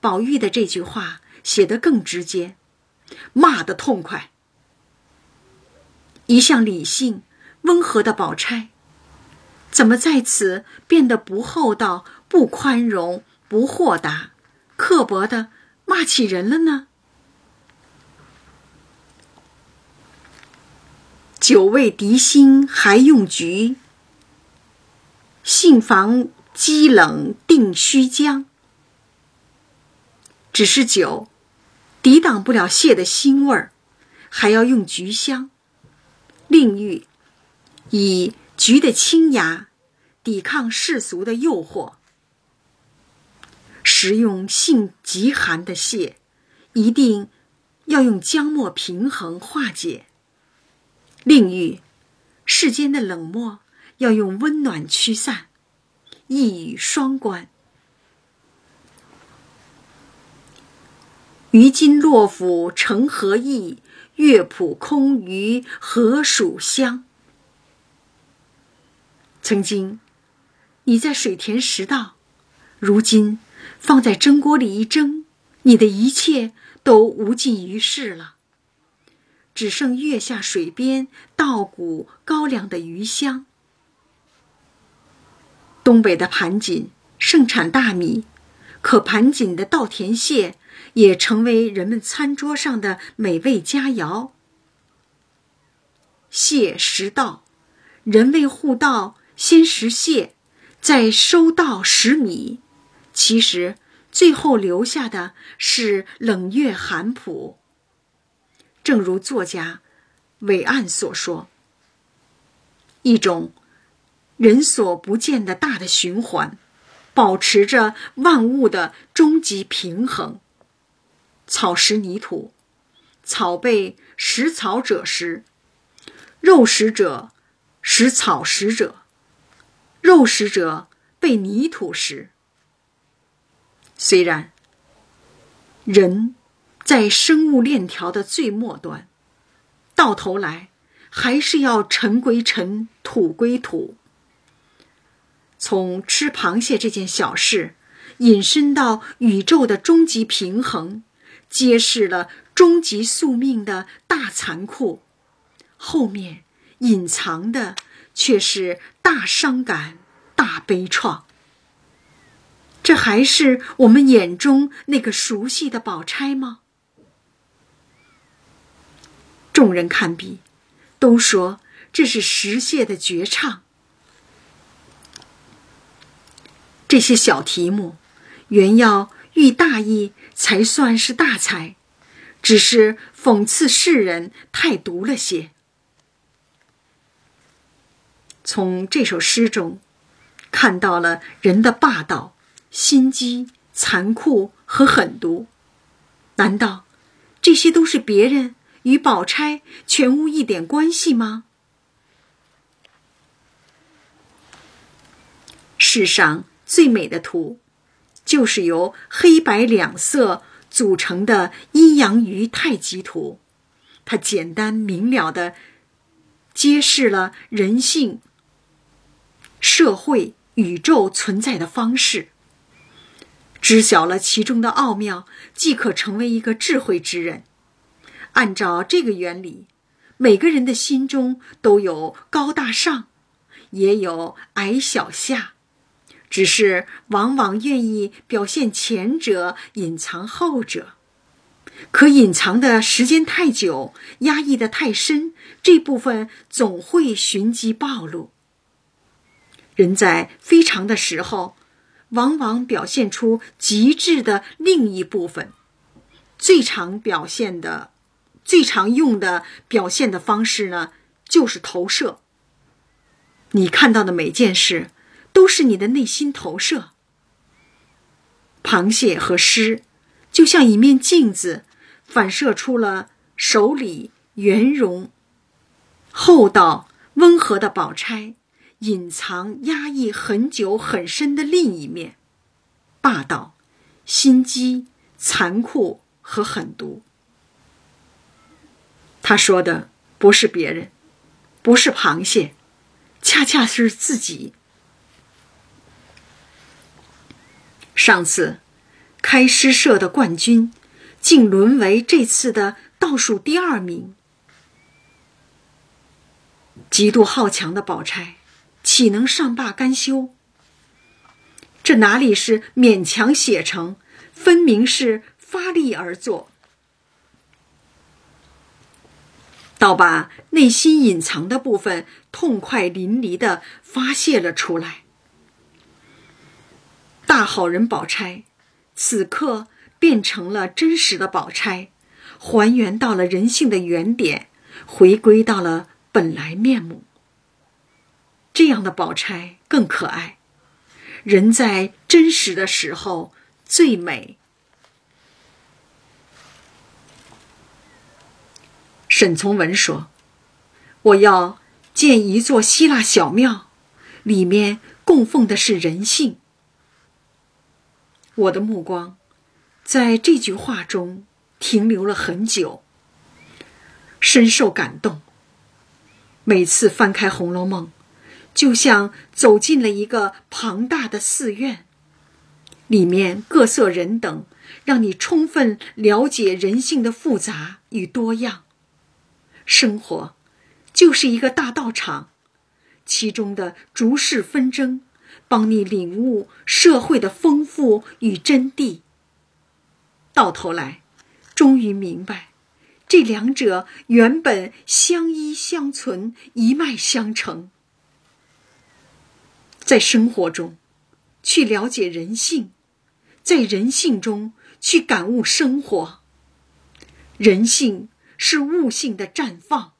宝玉的这句话写得更直接，骂得痛快。一向理性温和的宝钗，怎么在此变得不厚道、不宽容、不豁达、刻薄的骂起人了呢？酒味敌心还用局，信防积冷定须将。只是酒，抵挡不了蟹的腥味儿，还要用菊香。另喻，以菊的清雅抵抗世俗的诱惑。食用性极寒的蟹，一定要用姜末平衡化解。另喻，世间的冷漠要用温暖驱散，一语双关。于今洛府成何意？乐谱空余何属香？曾经你在水田拾稻，如今放在蒸锅里一蒸，你的一切都无济于事了。只剩月下水边稻谷高粱的余香。东北的盘锦盛产大米，可盘锦的稻田蟹也成为人们餐桌上的美味佳肴。蟹食稻，人为护稻，先食蟹，再收稻食米。其实，最后留下的是冷月寒朴。正如作家韦岸所说：“一种人所不见的大的循环，保持着万物的终极平衡。草食泥土，草被食草者食；肉食者食草食者，肉食者被泥土食。虽然人。”在生物链条的最末端，到头来还是要尘归尘，土归土。从吃螃蟹这件小事，引申到宇宙的终极平衡，揭示了终极宿命的大残酷，后面隐藏的却是大伤感、大悲怆。这还是我们眼中那个熟悉的宝钗吗？众人看毕，都说这是石蟹的绝唱。这些小题目，原要遇大义才算是大才，只是讽刺世人太毒了些。从这首诗中，看到了人的霸道、心机、残酷和狠毒。难道这些都是别人？与宝钗全无一点关系吗？世上最美的图，就是由黑白两色组成的阴阳鱼太极图。它简单明了的揭示了人性、社会、宇宙存在的方式。知晓了其中的奥妙，即可成为一个智慧之人。按照这个原理，每个人的心中都有高大上，也有矮小下，只是往往愿意表现前者，隐藏后者。可隐藏的时间太久，压抑的太深，这部分总会寻机暴露。人在非常的时候，往往表现出极致的另一部分，最常表现的。最常用的表现的方式呢，就是投射。你看到的每件事，都是你的内心投射。螃蟹和诗，就像一面镜子，反射出了手里圆融、厚道、温和的宝钗，隐藏压抑很久很深的另一面：霸道、心机、残酷和狠毒。他说的不是别人，不是螃蟹，恰恰是自己。上次开诗社的冠军，竟沦为这次的倒数第二名。极度好强的宝钗，岂能善罢甘休？这哪里是勉强写成，分明是发力而作。倒把内心隐藏的部分痛快淋漓的发泄了出来。大好人宝钗，此刻变成了真实的宝钗，还原到了人性的原点，回归到了本来面目。这样的宝钗更可爱。人在真实的时候最美。沈从文说：“我要建一座希腊小庙，里面供奉的是人性。”我的目光在这句话中停留了很久，深受感动。每次翻开《红楼梦》，就像走进了一个庞大的寺院，里面各色人等，让你充分了解人性的复杂与多样。生活就是一个大道场，其中的逐世纷争，帮你领悟社会的丰富与真谛。到头来，终于明白，这两者原本相依相存，一脉相承。在生活中，去了解人性，在人性中去感悟生活。人性是物性的绽放，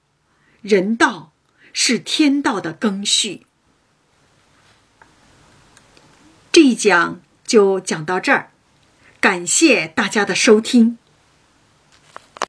人道是天道的更续。这一讲就讲到这儿，感谢大家的收听。